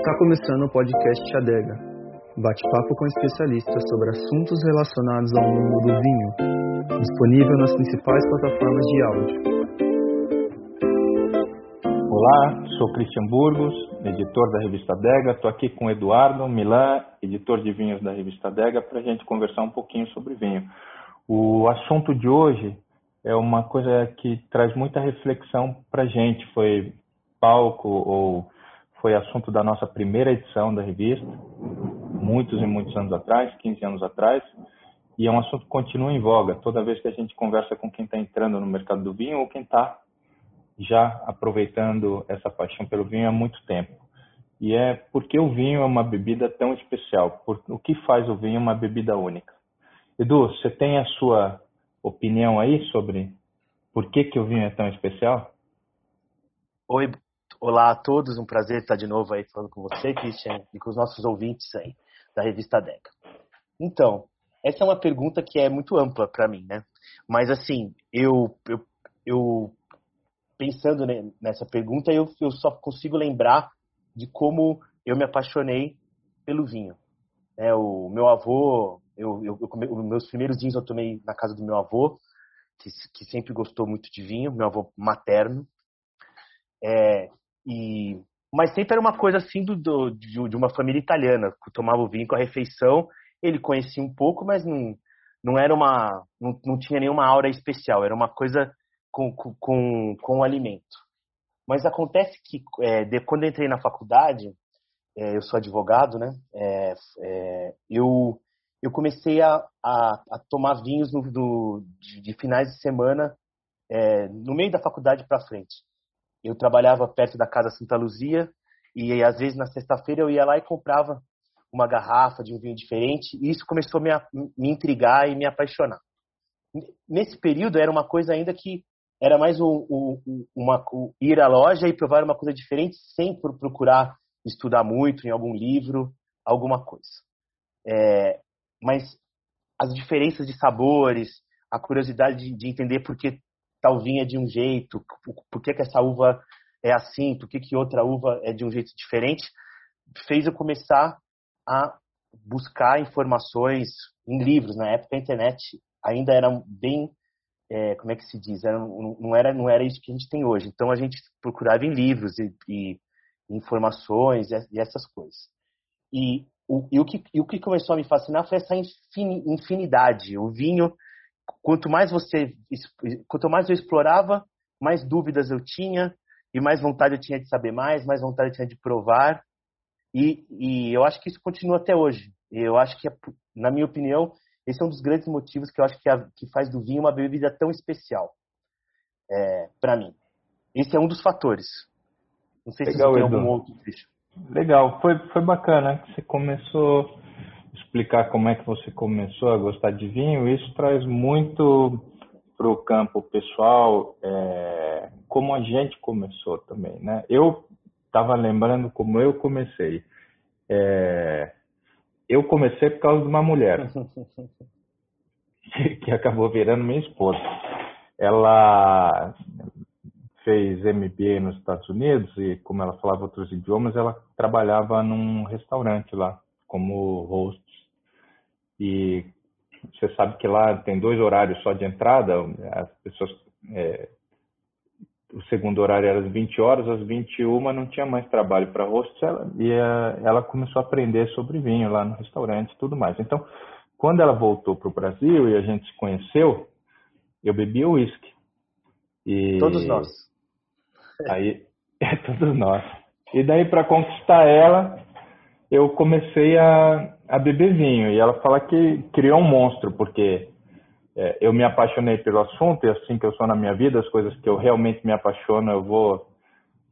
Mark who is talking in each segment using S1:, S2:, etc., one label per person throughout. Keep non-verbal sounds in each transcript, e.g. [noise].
S1: Está começando o podcast Adega, bate-papo com especialistas sobre assuntos relacionados ao mundo do vinho, disponível nas principais plataformas de áudio.
S2: Olá, sou Christian Burgos, editor da revista Adega. Estou aqui com Eduardo Milan, editor de vinhos da revista Adega, para a gente conversar um pouquinho sobre vinho. O assunto de hoje é uma coisa que traz muita reflexão para a gente. Foi palco ou foi assunto da nossa primeira edição da revista, muitos e muitos anos atrás, 15 anos atrás, e é um assunto que continua em voga toda vez que a gente conversa com quem está entrando no mercado do vinho ou quem está já aproveitando essa paixão pelo vinho há muito tempo. E é porque o vinho é uma bebida tão especial, por, o que faz o vinho uma bebida única. Edu, você tem a sua opinião aí sobre por que, que o vinho é tão especial?
S3: Oi, Olá a todos, um prazer estar de novo aí falando com você, Christian, e com os nossos ouvintes aí da revista Deca. Então, essa é uma pergunta que é muito ampla para mim, né? Mas assim, eu, eu, eu pensando nessa pergunta, eu, eu só consigo lembrar de como eu me apaixonei pelo vinho. É, o meu avô, eu, eu, eu, meus primeiros vinhos eu tomei na casa do meu avô, que, que sempre gostou muito de vinho, meu avô materno. É, e mas sempre era uma coisa assim do, do de, de, uma família italiana que tomava o vinho com a refeição. Ele conhecia um pouco, mas não, não era uma não, não tinha nenhuma aura especial. Era uma coisa com com, com o alimento. Mas acontece que é, de, quando eu entrei na faculdade, é, eu sou advogado, né? É, é eu eu comecei a, a, a tomar vinhos no, do, de, de, finais de semana é, no meio da faculdade para frente eu trabalhava perto da Casa Santa Luzia e às vezes na sexta-feira eu ia lá e comprava uma garrafa de um vinho diferente e isso começou a me, me intrigar e me apaixonar. Nesse período era uma coisa ainda que era mais um, um, uma, um, ir à loja e provar uma coisa diferente sem procurar estudar muito em algum livro, alguma coisa. É, mas as diferenças de sabores, a curiosidade de, de entender por que tal vinha de um jeito, por que, que essa uva é assim, por que, que outra uva é de um jeito diferente, fez eu começar a buscar informações em livros. Na época, a internet ainda era bem, é, como é que se diz, era, não, era, não era isso que a gente tem hoje. Então, a gente procurava em livros e, e informações e, e, essas coisas. E o, e, o que, o que começou a me fascinar foi essa infinidade. O vinho quanto mais você, quanto mais eu explorava, mais dúvidas eu tinha e mais vontade eu tinha de saber mais, mais vontade eu tinha de provar. E, e eu acho que isso continua até hoje. Eu acho que, na minha opinião, esse é um dos grandes motivos que eu acho que, a, que faz do vinho uma bebida tão especial é, para mim. Esse é um dos fatores. Não sei Legal, se tem algum outro.
S2: Legal, foi, foi bacana. Você começou explicar como é que você começou a gostar de vinho, isso traz muito para o campo pessoal, é, como a gente começou também, né? Eu estava lembrando como eu comecei. É, eu comecei por causa de uma mulher [laughs] que acabou virando minha esposa. Ela fez MBA nos Estados Unidos e, como ela falava outros idiomas, ela trabalhava num restaurante lá como host e você sabe que lá tem dois horários só de entrada, as pessoas é, o segundo horário era às 20 horas, às 21 não tinha mais trabalho para host, ela, e a, ela começou a aprender sobre vinho lá no restaurante e tudo mais. Então, quando ela voltou para o Brasil e a gente se conheceu, eu bebia uísque.
S3: E... Todos nós.
S2: Aí, [laughs] é, todos nós. E daí, para conquistar ela, eu comecei a, a beber vinho. E ela fala que criou um monstro, porque é, eu me apaixonei pelo assunto, e assim que eu sou na minha vida, as coisas que eu realmente me apaixono, eu vou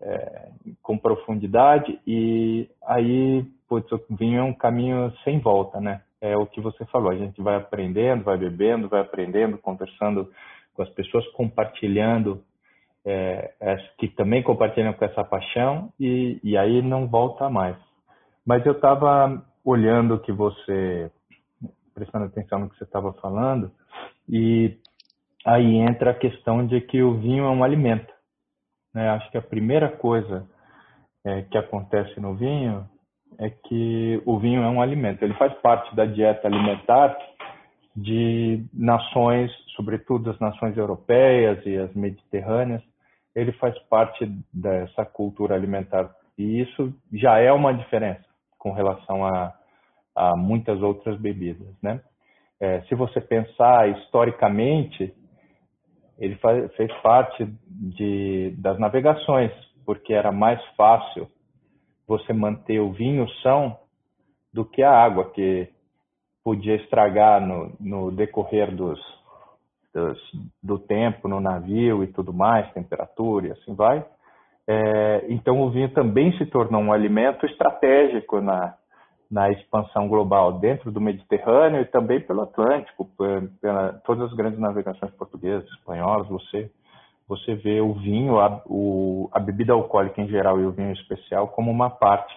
S2: é, com profundidade. E aí, putz, o vinho é um caminho sem volta, né? É o que você falou, a gente vai aprendendo, vai bebendo, vai aprendendo, conversando com as pessoas, compartilhando, é, que também compartilham com essa paixão, e, e aí não volta mais. Mas eu estava olhando que você, prestando atenção no que você estava falando, e aí entra a questão de que o vinho é um alimento. Né? Acho que a primeira coisa é, que acontece no vinho é que o vinho é um alimento. Ele faz parte da dieta alimentar de nações, sobretudo as nações europeias e as mediterrâneas. Ele faz parte dessa cultura alimentar e isso já é uma diferença com relação a, a muitas outras bebidas, né? É, se você pensar historicamente, ele faz, fez parte de, das navegações, porque era mais fácil você manter o vinho são do que a água, que podia estragar no, no decorrer dos, dos, do tempo no navio e tudo mais, temperatura e assim vai. É, então o vinho também se tornou um alimento estratégico na, na expansão global dentro do Mediterrâneo e também pelo Atlântico, pela, todas as grandes navegações portuguesas, espanholas, você você vê o vinho, a, o, a bebida alcoólica em geral e o vinho especial como uma parte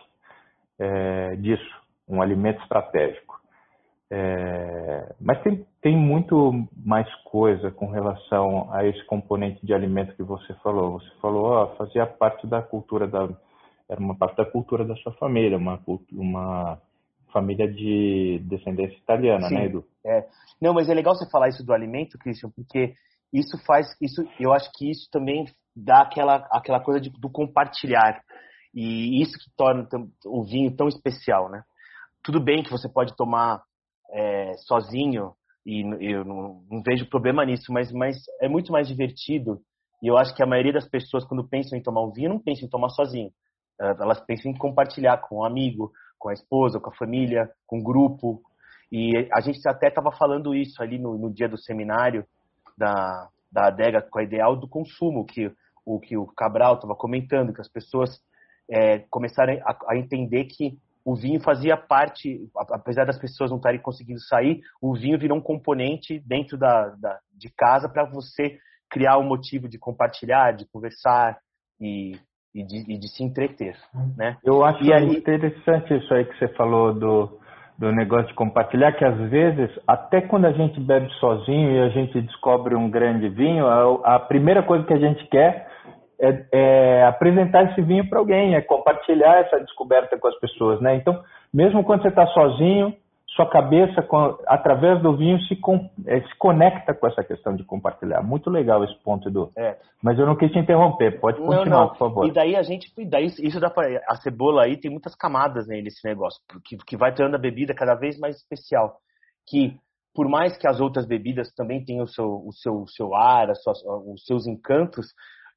S2: é, disso, um alimento estratégico. É, mas tem, tem muito mais coisa com relação a esse componente de alimento que você falou. Você falou, ó, fazia parte da cultura da era uma parte da cultura da sua família, uma uma família de descendência italiana,
S3: Sim,
S2: né, Edu?
S3: É. Não, mas é legal você falar isso do alimento, Christian, porque isso faz isso eu acho que isso também dá aquela aquela coisa de, do compartilhar e isso que torna o vinho tão especial né tudo bem que você pode tomar é, sozinho e eu não, não, vejo problema nisso mas mas é muito mais divertido e eu acho que a maioria das pessoas quando pensam em tomar um vinho não pensam em tomar sozinho. Elas pensam em compartilhar com um amigo com a esposa com a família com um grupo. E a gente até estava falando isso ali no, no dia do seminário da, da adega com a ideal do consumo, que o que o Cabral estava comentando, que as pessoas é, começaram a, a, entender que o vinho fazia parte, apesar das pessoas não estarem conseguindo sair, o vinho virou um componente dentro da, da de casa para você criar um motivo de compartilhar, de conversar e, e, de, e de, se entreter, né?
S2: Eu acho e aí, interessante isso aí que você falou do do negócio de compartilhar, que às vezes, até quando a gente bebe sozinho e a gente descobre um grande vinho, a, a primeira coisa que a gente quer é, é apresentar esse vinho para alguém, é compartilhar essa descoberta com as pessoas, né? Então, mesmo quando você está sozinho, sua cabeça, através do vinho, se, é, se conecta com essa questão de compartilhar. Muito legal esse ponto, Edu. É. Mas eu não quis te interromper. Pode continuar, não, não. por favor.
S3: E daí a gente, daí isso dá pra, a cebola aí tem muitas camadas né, nesse negócio, que, que vai tornando a bebida cada vez mais especial. Que por mais que as outras bebidas também tenham o seu, o seu, o seu ar, os seus encantos,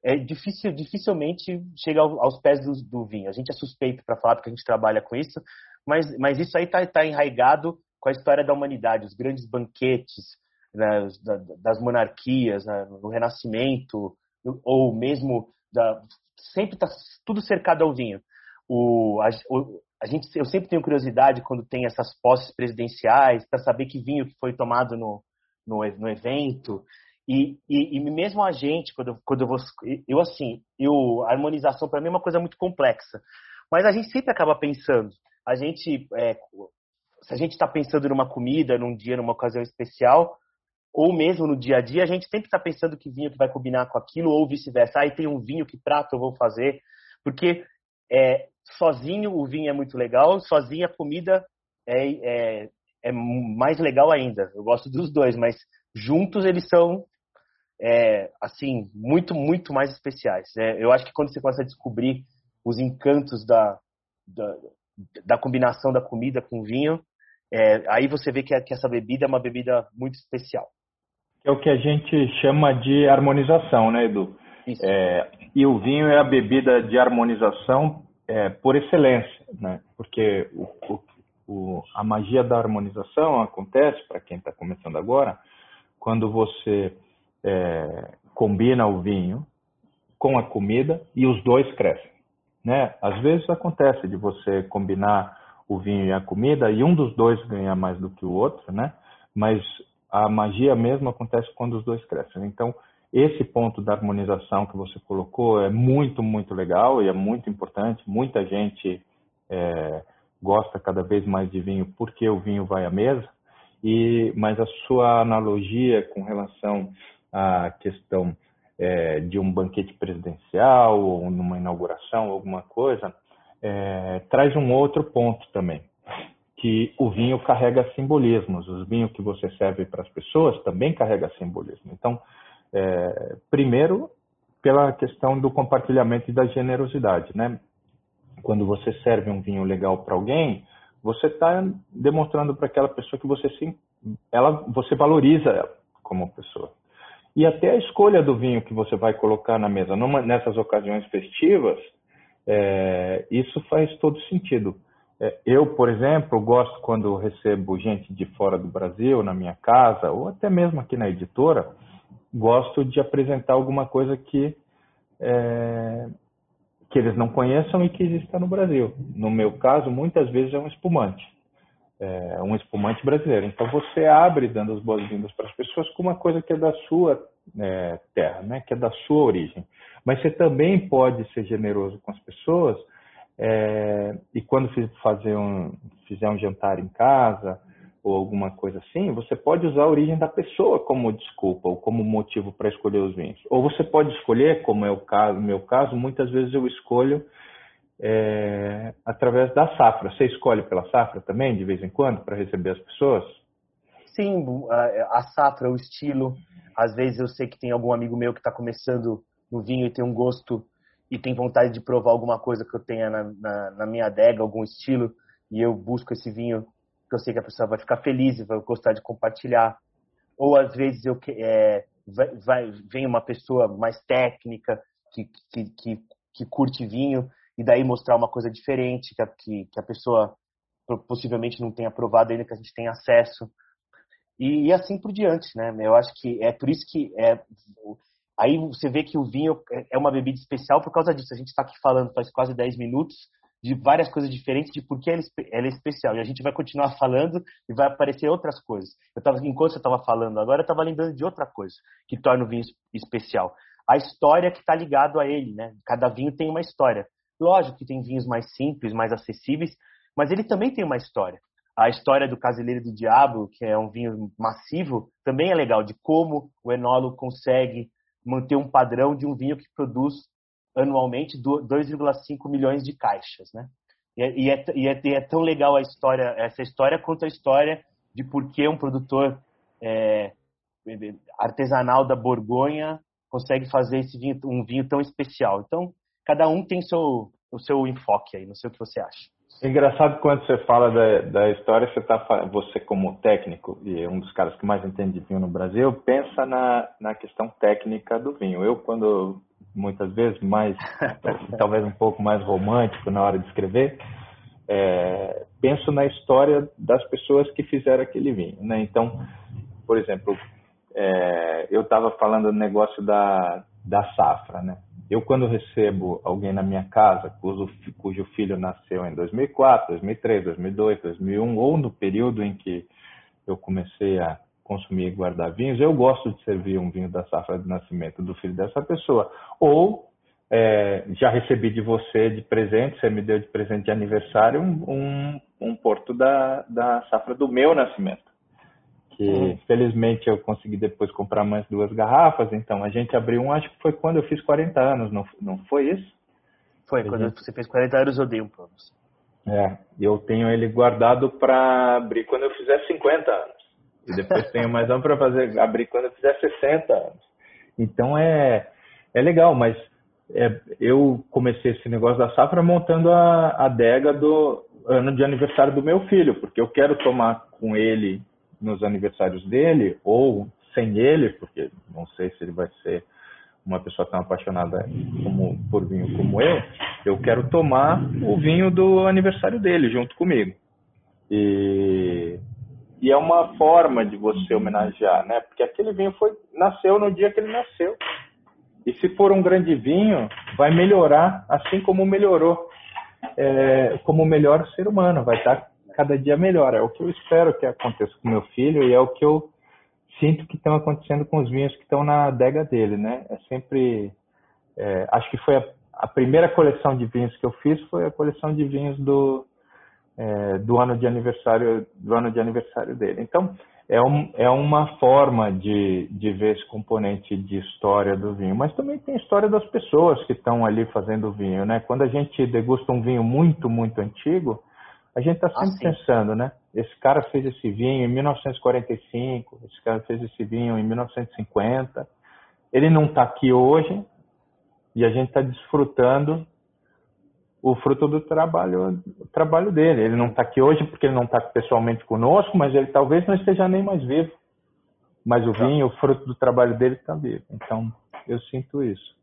S3: é difícil, dificilmente chega aos pés do, do vinho. A gente é suspeito para falar porque a gente trabalha com isso, mas, mas isso aí está tá enraigado com a história da humanidade, os grandes banquetes né, das monarquias, né, no Renascimento, ou mesmo da, sempre está tudo cercado ao vinho. O, a, o, a, gente, eu sempre tenho curiosidade quando tem essas posses presidenciais para saber que vinho foi tomado no, no, no evento. E, e, e, mesmo a gente, quando, quando vou. Eu, assim, eu, a harmonização para mim é uma coisa muito complexa. Mas a gente sempre acaba pensando a gente, é, se a gente está pensando numa comida, num dia, numa ocasião especial, ou mesmo no dia a dia, a gente sempre está pensando que vinho que vai combinar com aquilo, ou vice-versa. Aí ah, tem um vinho, que prato eu vou fazer? Porque é, sozinho o vinho é muito legal, sozinho a comida é, é, é, mais legal ainda. Eu gosto dos dois, mas juntos eles são, é, assim, muito, muito mais especiais. É, eu acho que quando você começa a descobrir os encantos da, da da combinação da comida com vinho, é, aí você vê que, que, essa bebida é uma bebida muito especial.
S2: É o que a gente chama de harmonização, né, Edu? É, e o vinho é a bebida de harmonização é, por excelência, né? Porque o, o, o, a magia da harmonização acontece, para quem está começando agora, quando você é, combina o vinho com a comida e os dois crescem. Né? Às vezes acontece de você combinar o vinho e a comida e um dos dois ganhar mais do que o outro, né? Mas a magia mesmo acontece quando os dois crescem. Então, esse ponto da harmonização que você colocou é muito, muito legal e é muito importante. Muita gente é, gosta cada vez mais de vinho porque o vinho vai à mesa. E, mas a sua analogia com relação à questão é, de um banquete presidencial ou numa inauguração, alguma coisa, é, traz um outro ponto também, que o vinho carrega simbolismos. Os vinhos que você serve para as pessoas também carrega simbolismo. Então, é, primeiro, pela questão do compartilhamento e da generosidade, né? Quando você serve um vinho legal para alguém, você está demonstrando para aquela pessoa que você sim, ela, você valoriza ela como pessoa. E até a escolha do vinho que você vai colocar na mesa numa, nessas ocasiões festivas, é, isso faz todo sentido. É, eu, por exemplo, gosto quando recebo gente de fora do Brasil na minha casa, ou até mesmo aqui na editora, gosto de apresentar alguma coisa que, é, que eles não conheçam e que exista no Brasil. No meu caso, muitas vezes é um espumante. É, um espumante brasileiro. Então você abre dando as boas-vindas para as pessoas com uma coisa que é da sua é, terra, né? que é da sua origem. Mas você também pode ser generoso com as pessoas é, e quando um, fizer um jantar em casa ou alguma coisa assim, você pode usar a origem da pessoa como desculpa ou como motivo para escolher os vinhos. Ou você pode escolher, como é o caso, meu caso, muitas vezes eu escolho é, através da safra. Você escolhe pela safra também, de vez em quando, para receber as pessoas?
S3: Sim, a, safra, o estilo. Às vezes eu sei que tem algum amigo meu que está começando no vinho e tem um gosto e tem vontade de provar alguma coisa que eu tenha na, na, na, minha adega, algum estilo, e eu busco esse vinho que eu sei que a pessoa vai ficar feliz e vai gostar de compartilhar. Ou às vezes eu é, vai, vai, vem uma pessoa mais técnica que, que, que, que, curte vinho e daí mostrar uma coisa diferente que a, que, que a pessoa possivelmente não tenha provado ainda, que a gente tem acesso. E, e, assim por diante, né? Eu acho que é por isso que é, Aí você vê que o vinho é, é uma bebida especial por causa disso. A gente está aqui falando faz quase 10 minutos de várias coisas diferentes de por que ela é especial. E a gente vai continuar falando e vai aparecer outras coisas. Eu tava, enquanto você estava falando agora, eu estava lembrando de outra coisa que torna o vinho especial. A história que está ligado a ele, né? Cada vinho tem uma história. Lógico que tem vinhos mais simples, mais acessíveis, mas ele também tem uma história. A história do Caseleiro do Diabo, que é um vinho massivo, também é legal, de como o enólogo consegue manter um padrão de um vinho que produz anualmente 2,5 milhões de caixas, né? É, e, é, e, é, e é, tão legal a história, essa história quanto a história de por que um produtor é, artesanal da Borgonha consegue fazer esse vinho, um vinho tão especial. Então, cada um tem seu, o seu enfoque aí, não sei o que você acha.
S2: Engraçado quando você fala da, da história, você tá você como técnico e um dos caras que mais entende de vinho no Brasil, pensa na, na questão técnica do vinho. Eu quando muitas vezes mais [laughs] talvez um pouco mais romântico na hora de escrever, é, penso na história das pessoas que fizeram aquele vinho, né? Então, por exemplo, é, eu estava falando do negócio da da safra, né? Eu, quando recebo alguém na minha casa cujo, cujo filho nasceu em 2004, 2003, 2002, 2001, ou no período em que eu comecei a consumir e guardar vinhos, eu gosto de servir um vinho da safra de nascimento do filho dessa pessoa. Ou é, já recebi de você de presente, você me deu de presente de aniversário um, um, um porto da, da safra do meu nascimento que uhum. felizmente eu consegui depois comprar mais duas garrafas. Então a gente abriu um, acho que foi quando eu fiz 40 anos, não, não foi isso?
S3: Foi, a quando gente... você fez 40 anos eu dei um para você.
S2: É, eu tenho ele guardado para abrir quando eu fizer 50 anos. E depois [laughs] tenho mais um para fazer abrir quando eu fizer 60 anos. Então é, é legal, mas é, eu comecei esse negócio da safra montando a adega do ano de aniversário do meu filho, porque eu quero tomar com ele nos aniversários dele ou sem ele, porque não sei se ele vai ser uma pessoa tão apaixonada como, por vinho como eu, eu quero tomar o vinho do aniversário dele junto comigo. E, e é uma forma de você homenagear, né? Porque aquele vinho foi nasceu no dia que ele nasceu. E se for um grande vinho, vai melhorar, assim como melhorou, é, como o melhor ser humano, vai estar cada dia melhor. É o que eu espero que aconteça com meu filho e é o que eu sinto que estão acontecendo com os vinhos que estão na adega dele, né? É sempre, é, acho que foi a, a, primeira coleção de vinhos que eu fiz foi a coleção de vinhos do é, do ano de aniversário do ano de aniversário dele. Então é, um, é uma forma de, de ver esse componente de história do vinho, mas também tem a história das pessoas que estão ali fazendo o vinho, né? Quando a gente degusta um vinho muito, muito antigo, a gente está sempre ah, pensando, né? Esse cara fez esse vinho em 1945, esse cara fez esse vinho em 1950. Ele não está aqui hoje e a gente está desfrutando o fruto do trabalho, trabalho dele. Ele não está aqui hoje porque ele não está pessoalmente conosco, mas ele talvez não esteja nem mais vivo. Mas o tá. vinho, o fruto do trabalho dele está vivo. Então, eu sinto isso.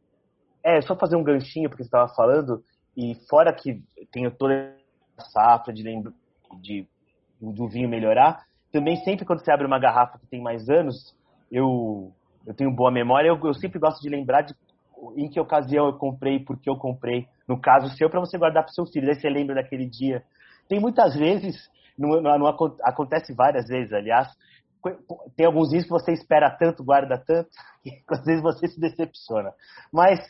S3: É, só fazer um ganchinho porque você estava falando, e fora que tenho toda safra de, de do vinho melhorar, também sempre quando você abre uma garrafa que tem mais anos, eu, eu tenho boa memória, eu, eu sempre gosto de lembrar de em que ocasião eu comprei, por que eu comprei, no caso seu, para você guardar para seu filho. Aí você lembra daquele dia. Tem muitas vezes, não, não, não, acontece várias vezes, aliás, tem alguns dias que você espera tanto, guarda tanto, [laughs] que às vezes você se decepciona. Mas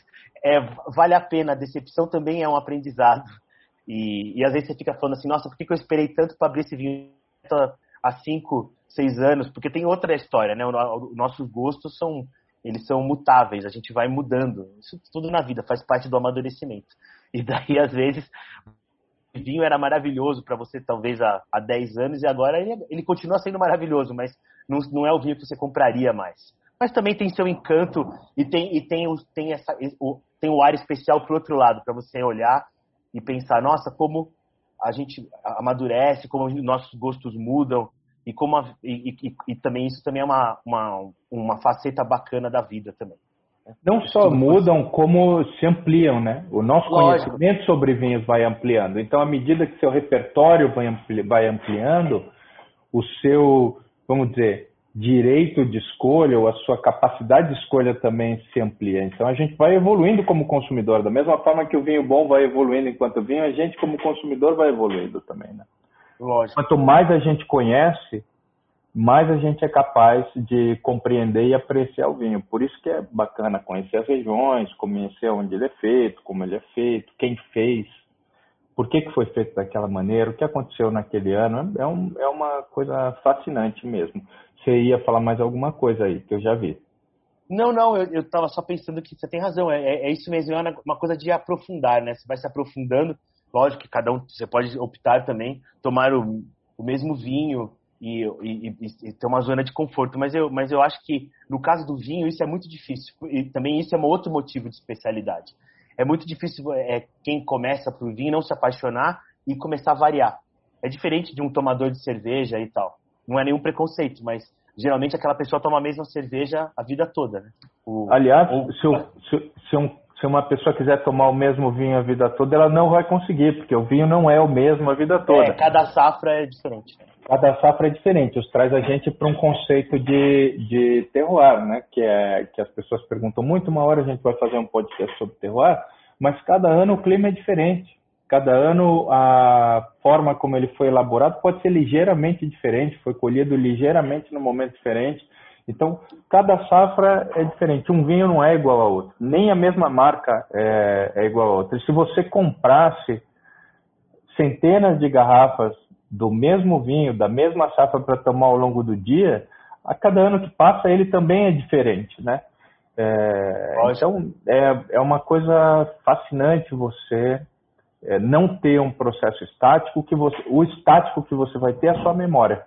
S3: é, vale a pena, a decepção também é um aprendizado. E, e às vezes você fica falando assim, nossa, por que, que eu esperei tanto para abrir esse vinho há cinco, seis anos? Porque tem outra história, né? Os nossos gostos são eles são mutáveis, a gente vai mudando. Isso tudo na vida faz parte do amadurecimento. E daí, às vezes, o vinho era maravilhoso para você, talvez, há, há 10 anos, e agora ele, ele continua sendo maravilhoso, mas não, não, é o vinho que você compraria mais. Mas também tem seu encanto e tem, e tem, tem, essa, tem o ar especial para o outro lado, para você olhar e pensar, nossa, como a gente amadurece, como nossos gostos mudam, e como a, e, e, e, também isso também é uma, uma, uma faceta bacana da vida também.
S2: Né? Não só mudam, como se ampliam, né? O nosso Lógico. conhecimento sobre vinhos vai ampliando. Então, à medida que seu repertório vai, ampli vai ampliando, o seu, vamos dizer, direito de escolha ou a sua capacidade de escolha também se amplia. Então, a gente vai evoluindo como consumidor. Da mesma forma que o vinho bom vai evoluindo enquanto vinho, a gente como consumidor vai evoluindo também, né? Lógico. Quanto mais a gente conhece, mais a gente é capaz de compreender e apreciar o vinho. Por isso que é bacana conhecer as regiões, conhecer onde ele é feito, como ele é feito, quem fez, por que, que foi feito daquela maneira, o que aconteceu naquele ano. É, um, é uma coisa fascinante mesmo. Você ia falar mais alguma coisa aí, que eu já vi.
S3: Não, não, eu estava só pensando que você tem razão, é, é, é isso mesmo, é uma coisa de aprofundar, né? Você vai se aprofundando Lógico que cada um, você pode optar também, tomar o, o mesmo vinho e, e, e, ter uma zona de conforto, mas eu, mas eu acho que no caso do vinho isso é muito difícil, e também isso é um outro motivo de especialidade. É muito difícil é, quem começa o vinho não se apaixonar e começar a variar. É diferente de um tomador de cerveja e tal. Não é nenhum preconceito, mas geralmente aquela pessoa toma a mesma cerveja a vida toda. Né?
S2: O, Aliás, ou, se, eu, se, se, um se uma pessoa quiser tomar o mesmo vinho a vida toda, ela não vai conseguir, porque o vinho não é o mesmo a vida toda. É,
S3: cada safra é diferente.
S2: Cada safra é diferente. Isso traz a gente para um conceito de, de terroir, né? Que, é, que as pessoas perguntam muito. Uma hora a gente vai fazer um podcast sobre terroir, mas cada ano o clima é diferente. Cada ano a forma como ele foi elaborado pode ser ligeiramente diferente, foi colhido ligeiramente no momento diferente. Então, cada safra é diferente. Um vinho não é igual a outro. Nem a mesma marca é, é igual a outra. E se você comprasse centenas de garrafas do mesmo vinho, da mesma safra para tomar ao longo do dia, a cada ano que passa ele também é diferente, né? É, então, é, é uma coisa fascinante você é, não ter um processo estático, que você, o estático que você vai ter é a sua memória,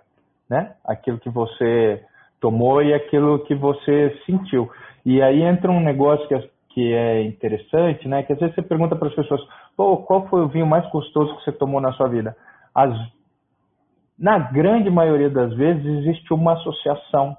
S2: né? Aquilo que você tomou e aquilo que você sentiu. E aí entra um negócio que é, que é interessante, né? Que às vezes você pergunta para as pessoas, Pô, qual foi o vinho mais gostoso que você tomou na sua vida? Na grande maioria das vezes existe uma associação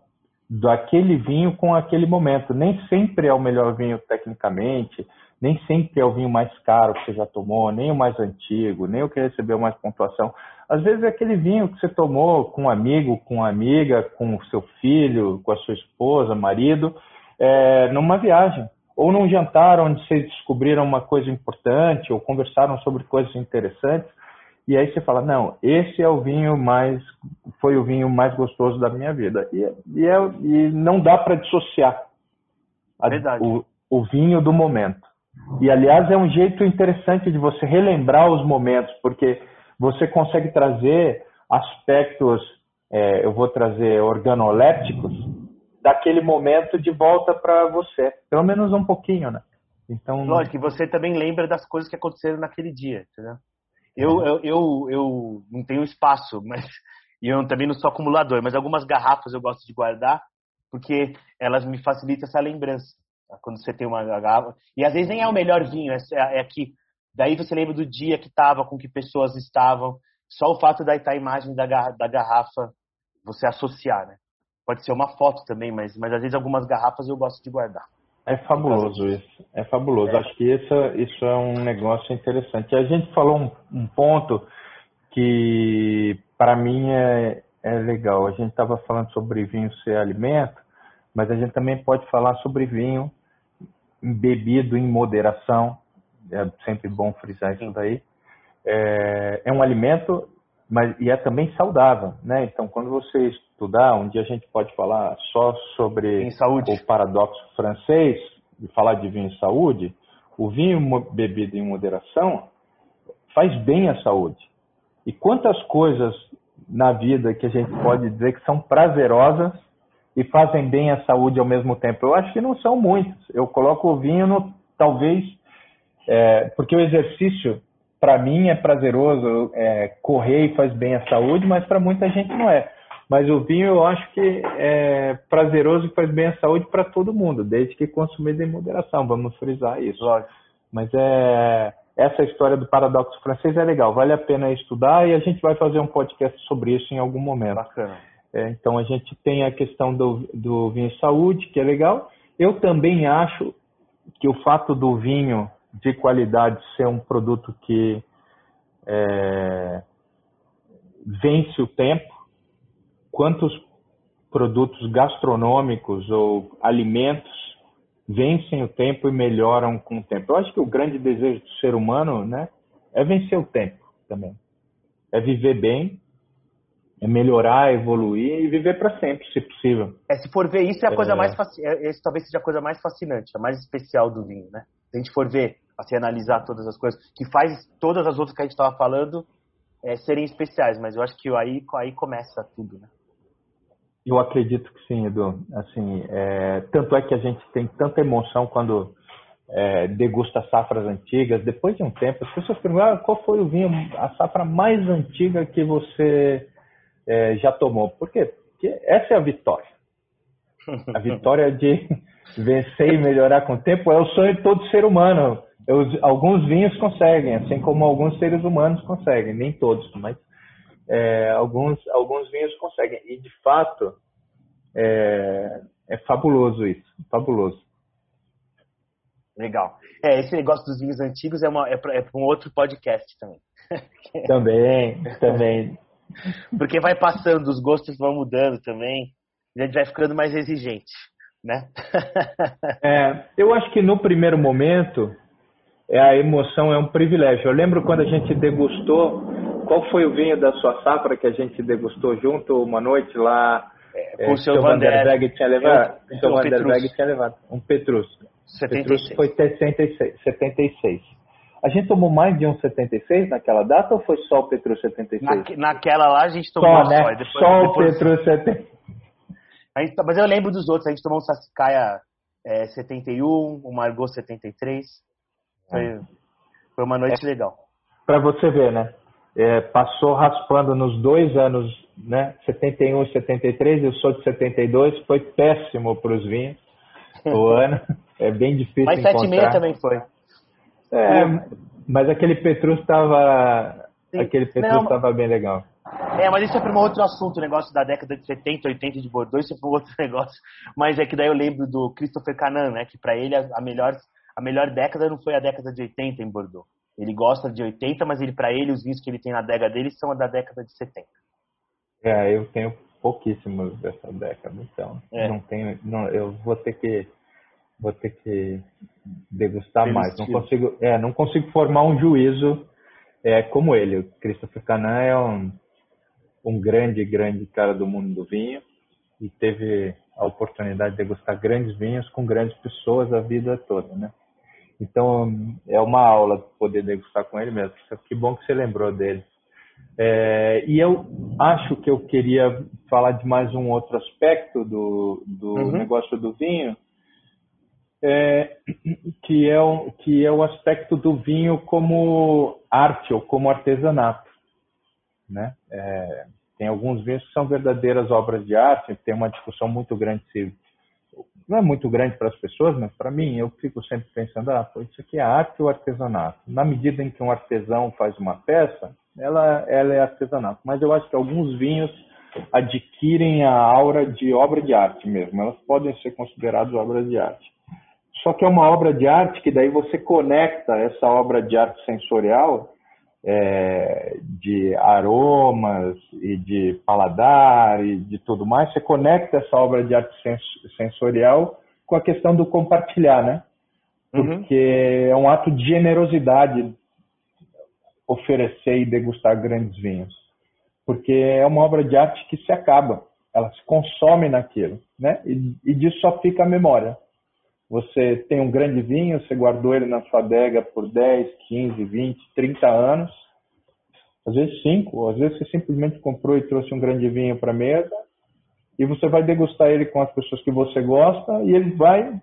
S2: daquele vinho com aquele momento. Nem sempre é o melhor vinho tecnicamente, nem sempre é o vinho mais caro que você já tomou, nem o mais antigo, nem o que recebeu mais pontuação. Às vezes é aquele vinho que você tomou com um amigo, com uma amiga, com o seu filho, com a sua esposa, marido, é, numa viagem. Ou num jantar onde vocês descobriram uma coisa importante ou conversaram sobre coisas interessantes. E aí você fala, não, esse é o vinho mais, foi o vinho mais gostoso da minha vida. E, e, é, e não dá para dissociar a, o, o vinho do momento. E, aliás, é um jeito interessante de você relembrar os momentos, porque você consegue trazer aspectos é, eu vou trazer organolépticos daquele momento de volta para você. Pelo menos um pouquinho, né?
S3: Então... Lógico, que você também lembra das coisas que aconteceram naquele dia, entendeu? Eu, eu, eu, eu não tenho espaço, [laughs] mas e eu também não sou acumulador, mas algumas garrafas eu gosto de guardar porque elas me facilitam essa lembrança. Tá? Quando você tem uma garrafa. E às vezes nem é o melhor vinho, é, é que daí você lembra do dia que estava, com que pessoas estavam. Só o fato de estar a imagem da, da garrafa você associar, né? Pode ser uma foto também, mas, mas às vezes algumas garrafas eu gosto de guardar.
S2: É fabuloso isso. É fabuloso. É. Acho que isso, isso é um negócio interessante. A gente falou um, um ponto que para mim é, é legal. A gente estava falando sobre vinho ser alimento, mas a gente também pode falar sobre vinho bebido em moderação. É sempre bom frisar isso daí. É, é um alimento, mas e é também saudável, né? Então, quando você estudar, um dia a gente pode falar só sobre o paradoxo francês e falar de vinho e saúde. O vinho bebido em moderação faz bem à saúde. E quantas coisas na vida que a gente pode dizer que são prazerosas e fazem bem à saúde ao mesmo tempo? Eu acho que não são muitas. Eu coloco o vinho no, talvez, é, porque o exercício, para mim, é prazeroso, é, correr e faz bem à saúde, mas para muita gente não é. Mas o vinho eu acho que é prazeroso e faz bem à saúde para todo mundo, desde que consumido em moderação, vamos frisar isso. Lógico. Mas é essa história do paradoxo francês é legal, vale a pena estudar e a gente vai fazer um podcast sobre isso em algum momento.
S3: Bacana.
S2: É, então a gente tem a questão do, do vinho saúde, que é legal. Eu também acho que o fato do vinho de qualidade ser um produto que é, vence o tempo, quantos produtos gastronômicos ou alimentos vencem o tempo e melhoram com o tempo. Eu acho que o grande desejo do ser humano, né, é vencer o tempo também. É viver bem, é melhorar, evoluir e viver para sempre, se possível.
S3: É, se for ver isso é a coisa é... mais fascinante, esse talvez seja a coisa mais fascinante, a mais especial do vinho, né? Se a gente for ver, assim, analisar todas as coisas, que faz todas as outras que a gente estava falando é, serem especiais, mas eu acho que aí, aí começa tudo, né?
S2: Eu acredito que sim, Edu. Assim, é, tanto é que a gente tem tanta emoção quando é, degusta safras antigas. Depois de um tempo, as pessoas perguntam ah, qual foi o vinho, a safra mais antiga que você é, já tomou. Por quê? Porque essa é a vitória. A [laughs] vitória de vencer e melhorar com o tempo é o sonho de todo ser humano. Eu, alguns vinhos conseguem, assim como alguns seres humanos conseguem, nem todos, mas é, alguns, alguns vinhos conseguem. E, de fato, é, é fabuloso isso, fabuloso.
S3: Legal. É, esse negócio dos vinhos antigos é, uma, é para é um outro podcast também. [laughs]
S2: também, também.
S3: Porque vai passando, os gostos vão mudando também, e a gente vai ficando mais exigente, né? [laughs]
S2: é, eu acho que no primeiro momento, é, a emoção é um privilégio. Eu lembro quando a gente degustou qual foi o vinho da sua safra que a gente degustou junto uma noite lá?
S3: É, com é, o seu Vanderberg
S2: tinha levado. Seu Vanderberg tinha levado. Um Petrus. 76. Petrus foi 76, 76. A gente tomou mais de um 76 naquela data ou foi só o Petrus 76?
S3: Na, naquela lá a gente tomou
S2: só, né? só. Depois, só depois... o Petrus 76.
S3: Gente, mas eu lembro dos outros. A gente tomou um Sassicaia é, 71, um Margot 73. Foi, é. foi uma noite é. legal.
S2: Para você ver, né? é, passou raspando nos dois anos, né, 71 e 73, eu sou de 72, foi péssimo para os vinhos [laughs] o ano, é bem difícil
S3: Mas
S2: encontrar.
S3: Mas 76 também foi.
S2: É, mas aquele Petrus estava aquele Petrus estava bem legal.
S3: É, mas isso é para um outro assunto, o negócio da década de 70, 80 de Bordeaux, isso é para um outro [laughs] negócio. Mas é que daí eu lembro do Christopher Canan, né, que para ele a melhor, a melhor década não foi a década de 80 em Bordeaux. Ele gosta de 80, mas ele para ele os vinhos que ele tem na adega dele são da década de 70.
S2: É, eu tenho pouquíssimos dessa década, então é. não tenho, não, eu vou ter que vou ter que degustar mais. Não consigo, é, não consigo formar um juízo é, como ele. O Christopher Canan é um, um grande, grande cara do mundo do vinho e teve a oportunidade de degustar grandes vinhos com grandes pessoas a vida toda, né? Então, é uma aula poder degustar com ele mesmo. Que bom que você lembrou dele. É, e eu acho que eu queria falar de mais um outro aspecto do, do uhum. negócio do vinho, é, que, é o, que é o aspecto do vinho como arte ou como artesanato. Né? É, tem alguns vinhos que são verdadeiras obras de arte, tem uma discussão muito grande se não é muito grande para as pessoas, mas para mim eu fico sempre pensando, ah, pô, isso aqui é arte ou artesanato. Na medida em que um artesão faz uma peça, ela, ela é artesanato. Mas eu acho que alguns vinhos adquirem a aura de obra de arte mesmo. Elas podem ser consideradas obras de arte. Só que é uma obra de arte que daí você conecta essa obra de arte sensorial é, de aromas e de paladar e de tudo mais, você conecta essa obra de arte sens sensorial com a questão do compartilhar, né? Uhum. Porque uhum. é um ato de generosidade oferecer e degustar grandes vinhos. Porque é uma obra de arte que se acaba, ela se consome naquilo, né? E, e disso só fica a memória. Você tem um grande vinho, você guardou ele na sua adega por 10, 15, 20, 30 anos, às vezes 5, às vezes você simplesmente comprou e trouxe um grande vinho para a mesa e você vai degustar ele com as pessoas que você gosta e ele vai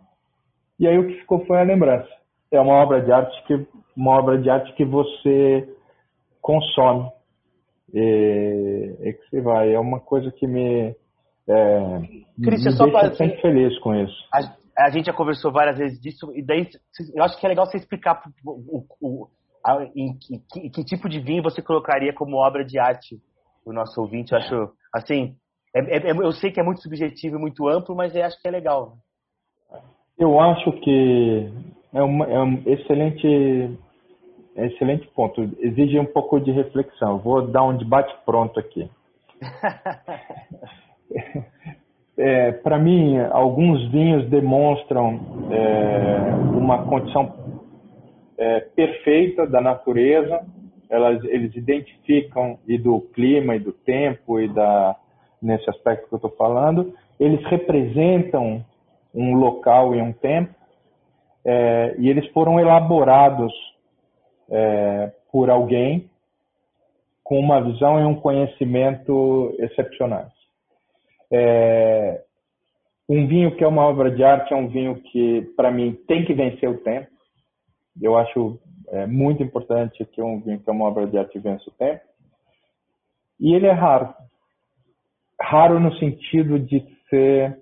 S2: e aí o que ficou foi a lembrança. É uma obra de arte que uma obra de arte que você consome. E, é que você vai. É uma coisa que me, é,
S3: Cristian,
S2: me deixa para, sempre feliz com isso.
S3: A, a, gente já conversou várias vezes disso, e daí eu acho que é legal você explicar o, o, a, em, que, que, tipo de vinho você colocaria como obra de arte o nosso ouvinte. Eu acho, assim, é, é, é eu sei que é muito subjetivo e muito amplo, mas eu acho que é legal.
S2: Eu acho que é, uma, é um excelente excelente ponto. Exige um pouco de reflexão. Vou dar um debate pronto aqui. [laughs] é, Para mim, alguns vinhos demonstram é, uma condição é, perfeita da natureza. Elas, eles identificam e do clima e do tempo e da nesse aspecto que eu estou falando. Eles representam um local e um tempo é, e eles foram elaborados é, por alguém com uma visão e um conhecimento excepcionais. É, um vinho que é uma obra de arte é um vinho que, para mim, tem que vencer o tempo. Eu acho é, muito importante que um vinho que é uma obra de arte vença o tempo. E ele é raro. Raro no sentido de ser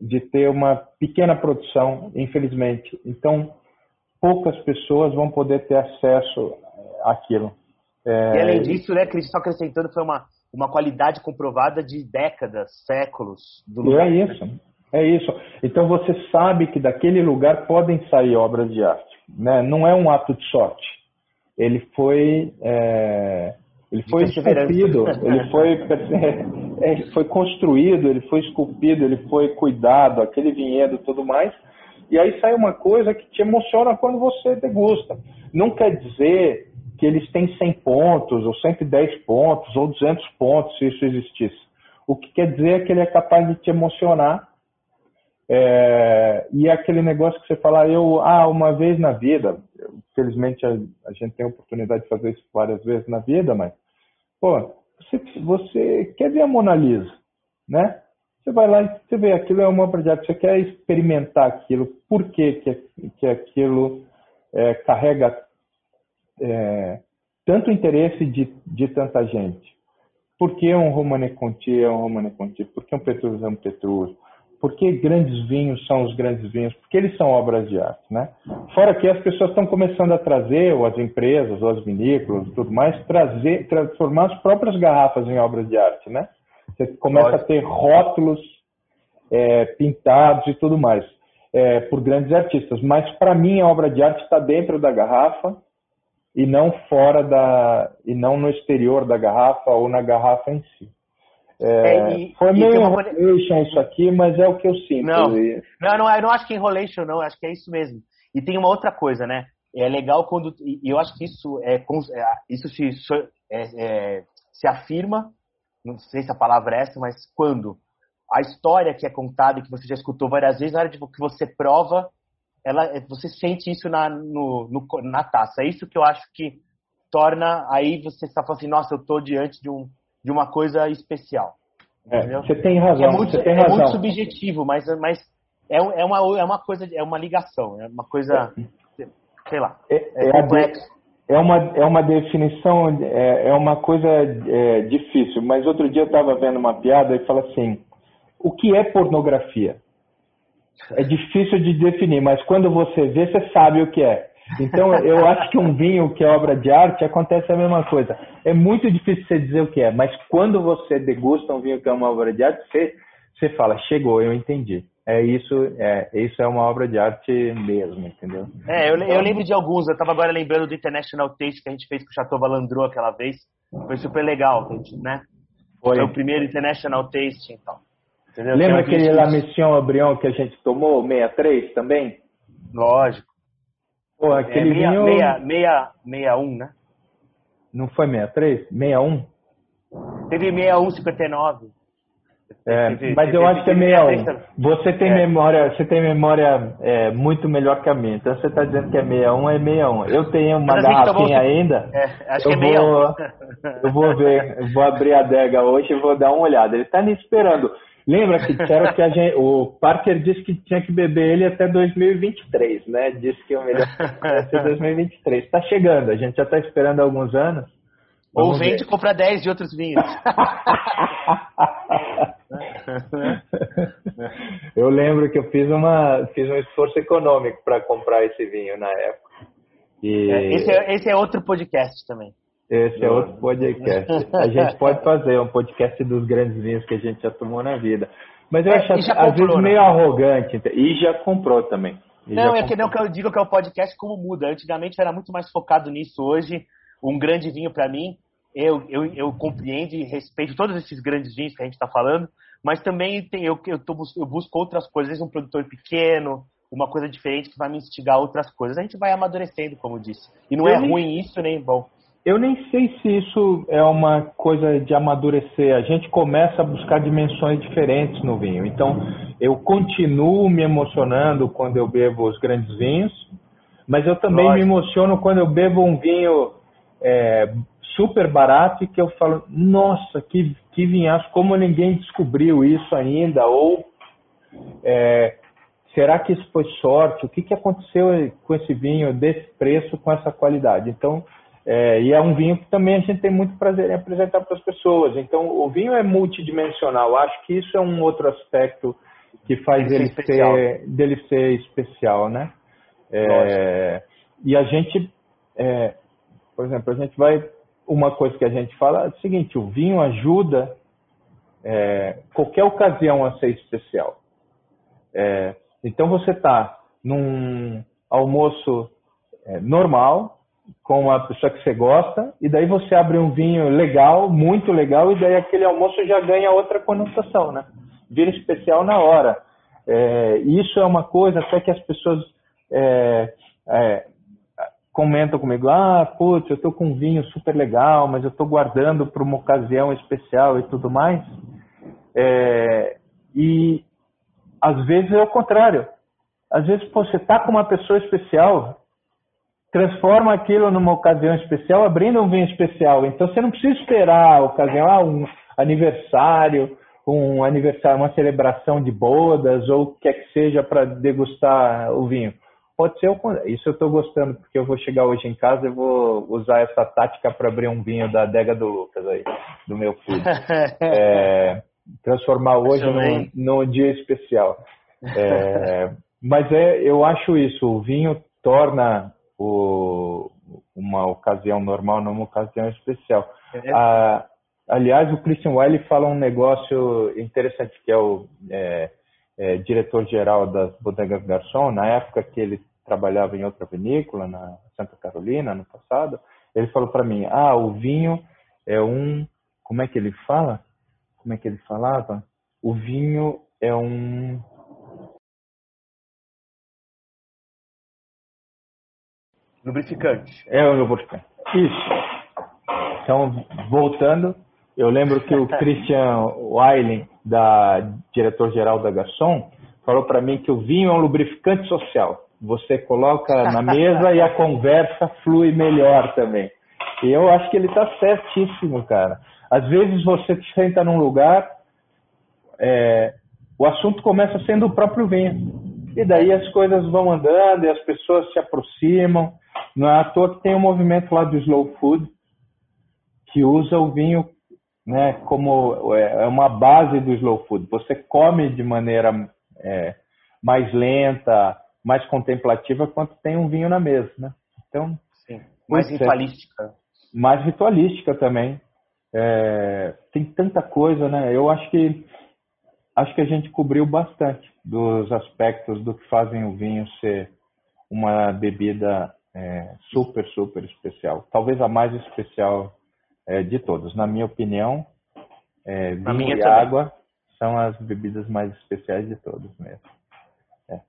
S2: de ter uma pequena produção, infelizmente. Então, poucas pessoas vão poder ter acesso àquilo.
S3: É... E além disso, né, Cris, só acrescentando, foi uma, uma qualidade comprovada de décadas, séculos do
S2: lugar. É isso, é isso. Então você sabe que daquele lugar podem sair obras de arte. Né? Não é um ato de sorte. Ele foi, é... ele foi esculpido, ele [laughs] foi, é, ele foi construído, ele foi esculpido, ele foi cuidado, aquele vinhedo e tudo mais e aí sai uma coisa que te emociona quando você degusta. Não quer dizer que eles têm 100 pontos, ou 110 pontos, ou 200 pontos, se isso existisse. O que quer dizer é que ele é capaz de te emocionar. É, e é aquele negócio que você fala, eu, ah, uma vez na vida, felizmente a, a, gente tem a oportunidade de fazer isso várias vezes na vida, mas, pô, você, você quer ver a Mona Lisa, né? Você vai lá e você vê aquilo é uma obra de arte, você quer experimentar aquilo, por que, que, que aquilo é, carrega é, tanto interesse de, de tanta gente. Por que um Romane Conti é um Romane Conti? Por que um Petrus é um Petrus? Por que grandes vinhos são os grandes vinhos? Porque eles são obras de arte, né? Fora que as pessoas estão começando a trazer, ou as empresas, ou as vinícolas, tudo mais, trazer, transformar as próprias garrafas em obras de arte, né? Você começa a ter rótulos é, pintados e tudo mais é, por grandes artistas. Mas para mim a obra de arte está dentro da garrafa e não fora da e não no exterior da garrafa ou na garrafa em si. É, é, e, foi meio enrolation isso aqui, mas é o que eu sinto.
S3: Não, não, não, eu não acho que é enrolation, não, acho que é isso mesmo. E tem uma outra coisa, né? É legal quando. E eu acho que isso, é, é isso se, é, é, se afirma não sei se a palavra é essa, mas quando a história que é contada e que você já escutou várias vezes, na hora de que você prova, ela, você sente isso na, no, no, na taça. É isso que eu acho que torna, aí você está falando assim, nossa, eu estou diante de, um, de uma coisa especial.
S2: É, você tem razão. É muito, tem razão.
S3: é muito subjetivo, mas, mas é, é, uma, é uma coisa, é uma ligação, é uma coisa, sei lá,
S2: é, é, é complexo. É uma, é uma definição, é, é uma coisa é, difícil, mas outro dia eu estava vendo uma piada e fala assim, o que é pornografia? É difícil de definir, mas quando você vê, você sabe o que é. Então, [laughs] eu acho que um vinho que é obra de arte acontece a mesma coisa. É muito difícil você dizer o que é, mas quando você degusta um vinho que é uma obra de arte, você, você fala, chegou, eu entendi. É isso, é, isso é uma obra de arte mesmo, entendeu?
S3: É, eu, eu lembro de alguns, eu estava agora lembrando do International Taste que a gente fez com o Chateau Valandro aquela vez. Foi super legal, né? Foi, Foi o primeiro International Taste, então.
S2: Entendeu? Lembra aquele La Mission Aubryon que a gente tomou, 63 também?
S3: Lógico.
S2: Pô, aquele é, meia, vinho...
S3: meia, meia, meia um, né?
S2: Não foi 63? 61?
S3: Teve 61, 59.
S2: É, teve, mas teve, eu acho que é 61. Você tem é. memória, você tem memória é, muito melhor que a minha. Então você está dizendo que é 61, é 61. Eu tenho uma garrafinha ainda.
S3: É, acho que é 61. Vou,
S2: eu vou ver, eu vou abrir a adega hoje e vou dar uma olhada. Ele está me esperando. Lembra que disseram que a [laughs] gente, o Parker disse que tinha que beber ele até 2023, né? Disse que o melhor é ser [laughs] 2023. Está chegando, a gente já está esperando há alguns anos.
S3: Ou vende e compra 10 de outros vinhos. [laughs]
S2: eu lembro que eu fiz, uma, fiz um esforço econômico para comprar esse vinho na época.
S3: E... É, esse, é, esse é outro podcast também.
S2: Esse é outro podcast. A gente pode fazer um podcast dos grandes vinhos que a gente já tomou na vida. Mas eu é, acho, às comprou, vezes, né? meio arrogante. E já comprou também.
S3: E não, é que não que eu digo que é o podcast como muda. Antigamente era muito mais focado nisso. Hoje, um grande vinho para mim, eu, eu, eu compreendo e respeito todos esses grandes vinhos que a gente está falando, mas também tem, eu, eu, tô, eu busco outras coisas. Às vezes um produtor pequeno, uma coisa diferente que vai me instigar a outras coisas. A gente vai amadurecendo, como disse. E não eu é nem... ruim isso nem bom.
S2: Eu nem sei se isso é uma coisa de amadurecer. A gente começa a buscar dimensões diferentes no vinho. Então, eu continuo me emocionando quando eu bebo os grandes vinhos, mas eu também Lógico. me emociono quando eu bebo um vinho é, super barato e que eu falo, nossa, que, que vinhaço, como ninguém descobriu isso ainda? Ou é, será que isso foi sorte? O que, que aconteceu com esse vinho desse preço, com essa qualidade? Então, é, e é um vinho que também a gente tem muito prazer em apresentar para as pessoas. Então, o vinho é multidimensional. Acho que isso é um outro aspecto que faz ele ser, dele ser especial, né? É, e a gente, é, por exemplo, a gente vai. Uma coisa que a gente fala é o seguinte: o vinho ajuda é, qualquer ocasião a ser especial. É, então, você está num almoço é, normal, com uma pessoa que você gosta, e daí você abre um vinho legal, muito legal, e daí aquele almoço já ganha outra conotação, né? Vira especial na hora. É, isso é uma coisa até que as pessoas é, é, comentam comigo, ah, putz, eu estou com um vinho super legal, mas eu estou guardando para uma ocasião especial e tudo mais. É, e às vezes é o contrário. Às vezes pô, você está com uma pessoa especial, transforma aquilo numa ocasião especial, abrindo um vinho especial. Então você não precisa esperar a ocasião, ah, um aniversário, um aniversário, uma celebração de bodas ou o que quer que seja para degustar o vinho. Pode ser isso eu estou gostando porque eu vou chegar hoje em casa e vou usar essa tática para abrir um vinho da adega do Lucas aí, do meu filho. [laughs] É, transformar hoje num, num, dia especial. É, mas é, eu acho isso, o vinho torna o, uma ocasião normal numa ocasião especial. É. Ah, aliás, o Christian Wiley fala um negócio interessante, que é o é, é, diretor-geral das Bodegas Garçon, na época que ele trabalhava em outra vinícola, na Santa Carolina, no passado, ele falou para mim, ah, o vinho é um... Como é que ele fala? Como é que ele falava? O vinho é um
S3: Lubrificante.
S2: É o lubrificante. Isso. Então, voltando, eu lembro que o [laughs] Christian Weiling, da diretor-geral da Garçom, falou para mim que o vinho é um lubrificante social. Você coloca na [laughs] mesa e a conversa flui melhor também. E eu acho que ele está certíssimo, cara. Às vezes você senta num lugar é, o assunto começa sendo o próprio vinho. E daí as coisas vão andando e as pessoas se aproximam. Não é à toa que tem um movimento lá do slow food que usa o vinho né, como é, é uma base do slow food. Você come de maneira é, mais lenta, mais contemplativa quando tem um vinho na mesa, né?
S3: Então, Sim. mais é. ritualística.
S2: Mais ritualística também. É, tem tanta coisa, né? Eu acho que acho que a gente cobriu bastante dos aspectos do que fazem o vinho ser uma bebida é, super, super especial. Talvez a mais especial é, de todos. Na minha opinião, é, vinho e também. água são as bebidas mais especiais de todos mesmo. É.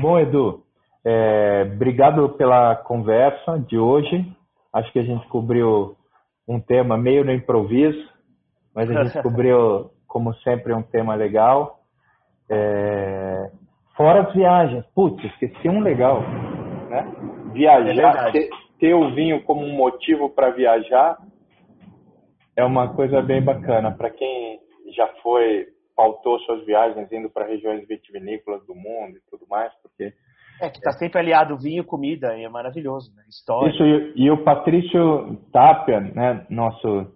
S2: Bom, Edu, é, obrigado pela conversa de hoje. Acho que a gente cobriu um tema meio no improviso, mas a gente [laughs] cobriu como sempre, um tema legal. É... Fora as viagens. Putz, esqueci um legal. Né? Viajar, é ter, ter o vinho como um motivo para viajar é uma coisa bem bacana. Para quem já foi, pautou suas viagens indo para regiões vitivinícolas do mundo e tudo mais, porque
S3: é, que está sempre aliado vinho, comida, e é maravilhoso, né? História.
S2: Isso, e, e o Patrício Tapia, né, nosso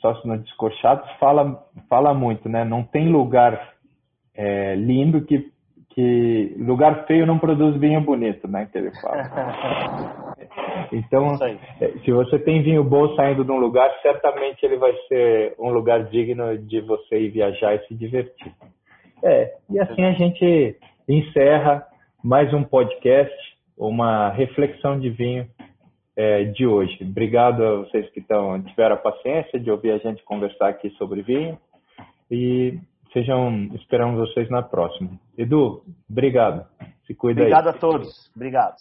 S2: sócio no Descochados, fala, fala muito, né? Não tem lugar é, lindo que, que. Lugar feio não produz vinho bonito, né? Que ele fala. [laughs] então, é, se você tem vinho bom saindo de um lugar, certamente ele vai ser um lugar digno de você ir viajar e se divertir. É, e assim a gente encerra mais um podcast, uma reflexão de vinho é, de hoje. Obrigado a vocês que estão, tiveram a paciência de ouvir a gente conversar aqui sobre vinho e sejam, esperamos vocês na próxima. Edu, obrigado. Se cuida
S3: obrigado
S2: aí.
S3: a todos. Obrigado.